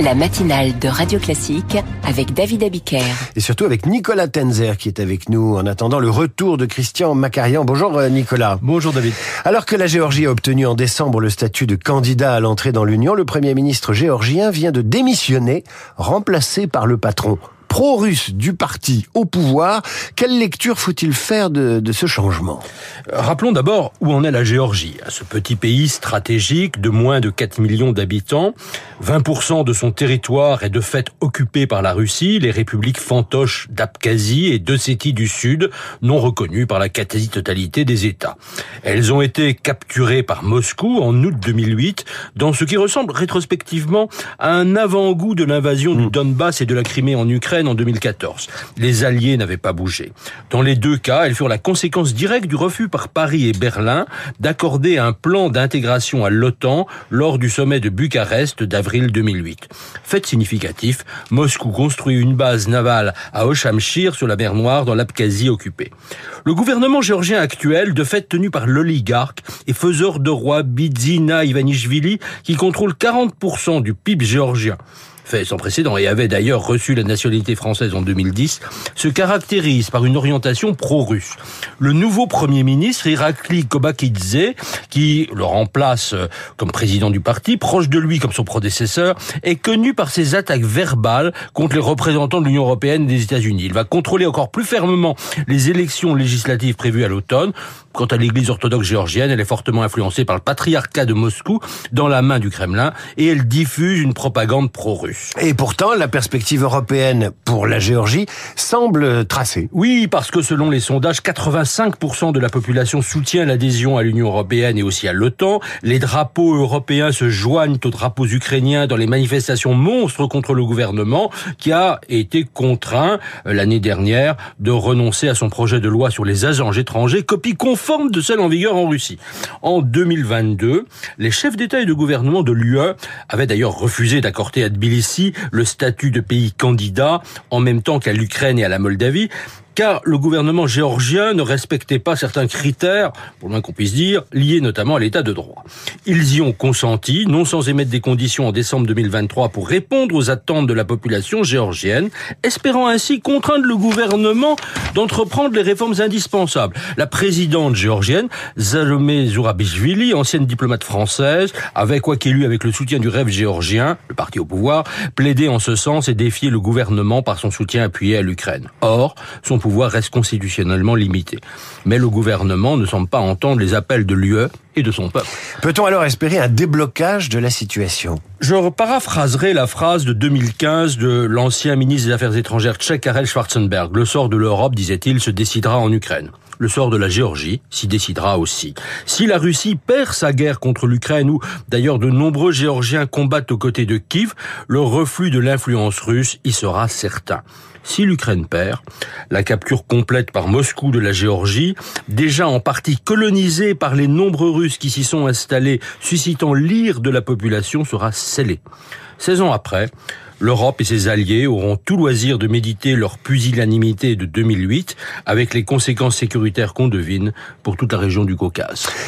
La matinale de Radio Classique avec David Abiker. Et surtout avec Nicolas Tenzer qui est avec nous en attendant le retour de Christian Macarian. Bonjour euh, Nicolas. Bonjour David. Alors que la Géorgie a obtenu en décembre le statut de candidat à l'entrée dans l'Union, le Premier ministre géorgien vient de démissionner, remplacé par le patron pro-russe du parti au pouvoir. Quelle lecture faut-il faire de, de, ce changement? Rappelons d'abord où en est la Géorgie. Ce petit pays stratégique de moins de 4 millions d'habitants, 20% de son territoire est de fait occupé par la Russie, les républiques fantoches d'Abkhazie et d'Ossétie du Sud, non reconnues par la quasi-totalité des États. Elles ont été capturées par Moscou en août 2008 dans ce qui ressemble rétrospectivement à un avant-goût de l'invasion du Donbass et de la Crimée en Ukraine en 2014. Les Alliés n'avaient pas bougé. Dans les deux cas, elles furent la conséquence directe du refus par Paris et Berlin d'accorder un plan d'intégration à l'OTAN lors du sommet de Bucarest d'avril 2008. Fait significatif, Moscou construit une base navale à Ochamchir sur la mer Noire dans l'Abkhazie occupée. Le gouvernement géorgien actuel, de fait tenu par l'oligarque et faiseur de roi Bidzina Ivanishvili, qui contrôle 40% du PIB géorgien, fait sans précédent et avait d'ailleurs reçu la nationalité française en 2010, se caractérise par une orientation pro-russe. Le nouveau Premier ministre, Irakli Kobakidze, qui le remplace euh, comme président du parti, proche de lui comme son prédécesseur, est connu par ses attaques verbales contre les représentants de l'Union européenne et des États-Unis. Il va contrôler encore plus fermement les élections législatives prévues à l'automne. Quant à l'Église orthodoxe géorgienne, elle est fortement influencée par le patriarcat de Moscou dans la main du Kremlin et elle diffuse une propagande pro-russe. Et pourtant, la perspective européenne pour la Géorgie semble tracée. Oui, parce que selon les sondages, 85% de la population soutient l'adhésion à l'Union européenne et aussi à l'OTAN. Les drapeaux européens se joignent aux drapeaux ukrainiens dans les manifestations monstres contre le gouvernement qui a été contraint euh, l'année dernière de renoncer à son projet de loi sur les agents étrangers, copie conforme de celle en vigueur en Russie. En 2022, les chefs d'État et de gouvernement de l'UE avaient d'ailleurs refusé d'accorder à Tbilissi le statut de pays candidat en même temps qu'à l'Ukraine et à la Moldavie car le gouvernement géorgien ne respectait pas certains critères, pour le moins qu'on puisse dire, liés notamment à l'état de droit. Ils y ont consenti, non sans émettre des conditions en décembre 2023 pour répondre aux attentes de la population géorgienne, espérant ainsi contraindre le gouvernement d'entreprendre les réformes indispensables. La présidente géorgienne, Zalomé Zourabishvili, ancienne diplomate française, avait, quoi qu'élue avec le soutien du rêve géorgien, le parti au pouvoir, plaidé en ce sens et défié le gouvernement par son soutien appuyé à l'Ukraine. Or, son pouvoir reste constitutionnellement limité. Mais le gouvernement ne semble pas entendre les appels de l'UE et de son peuple. Peut-on alors espérer un déblocage de la situation? Je paraphraserai la phrase de 2015 de l'ancien ministre des Affaires étrangères tchèque Karel Schwarzenberg. Le sort de l'Europe, disait-il, se décidera en Ukraine le sort de la Géorgie s'y décidera aussi. Si la Russie perd sa guerre contre l'Ukraine, où d'ailleurs de nombreux Géorgiens combattent aux côtés de Kiev, le reflux de l'influence russe y sera certain. Si l'Ukraine perd, la capture complète par Moscou de la Géorgie, déjà en partie colonisée par les nombreux Russes qui s'y sont installés, suscitant l'ire de la population, sera scellée. 16 ans après, l'Europe et ses alliés auront tout loisir de méditer leur pusillanimité de 2008 avec les conséquences sécuritaires qu'on devine pour toute la région du Caucase.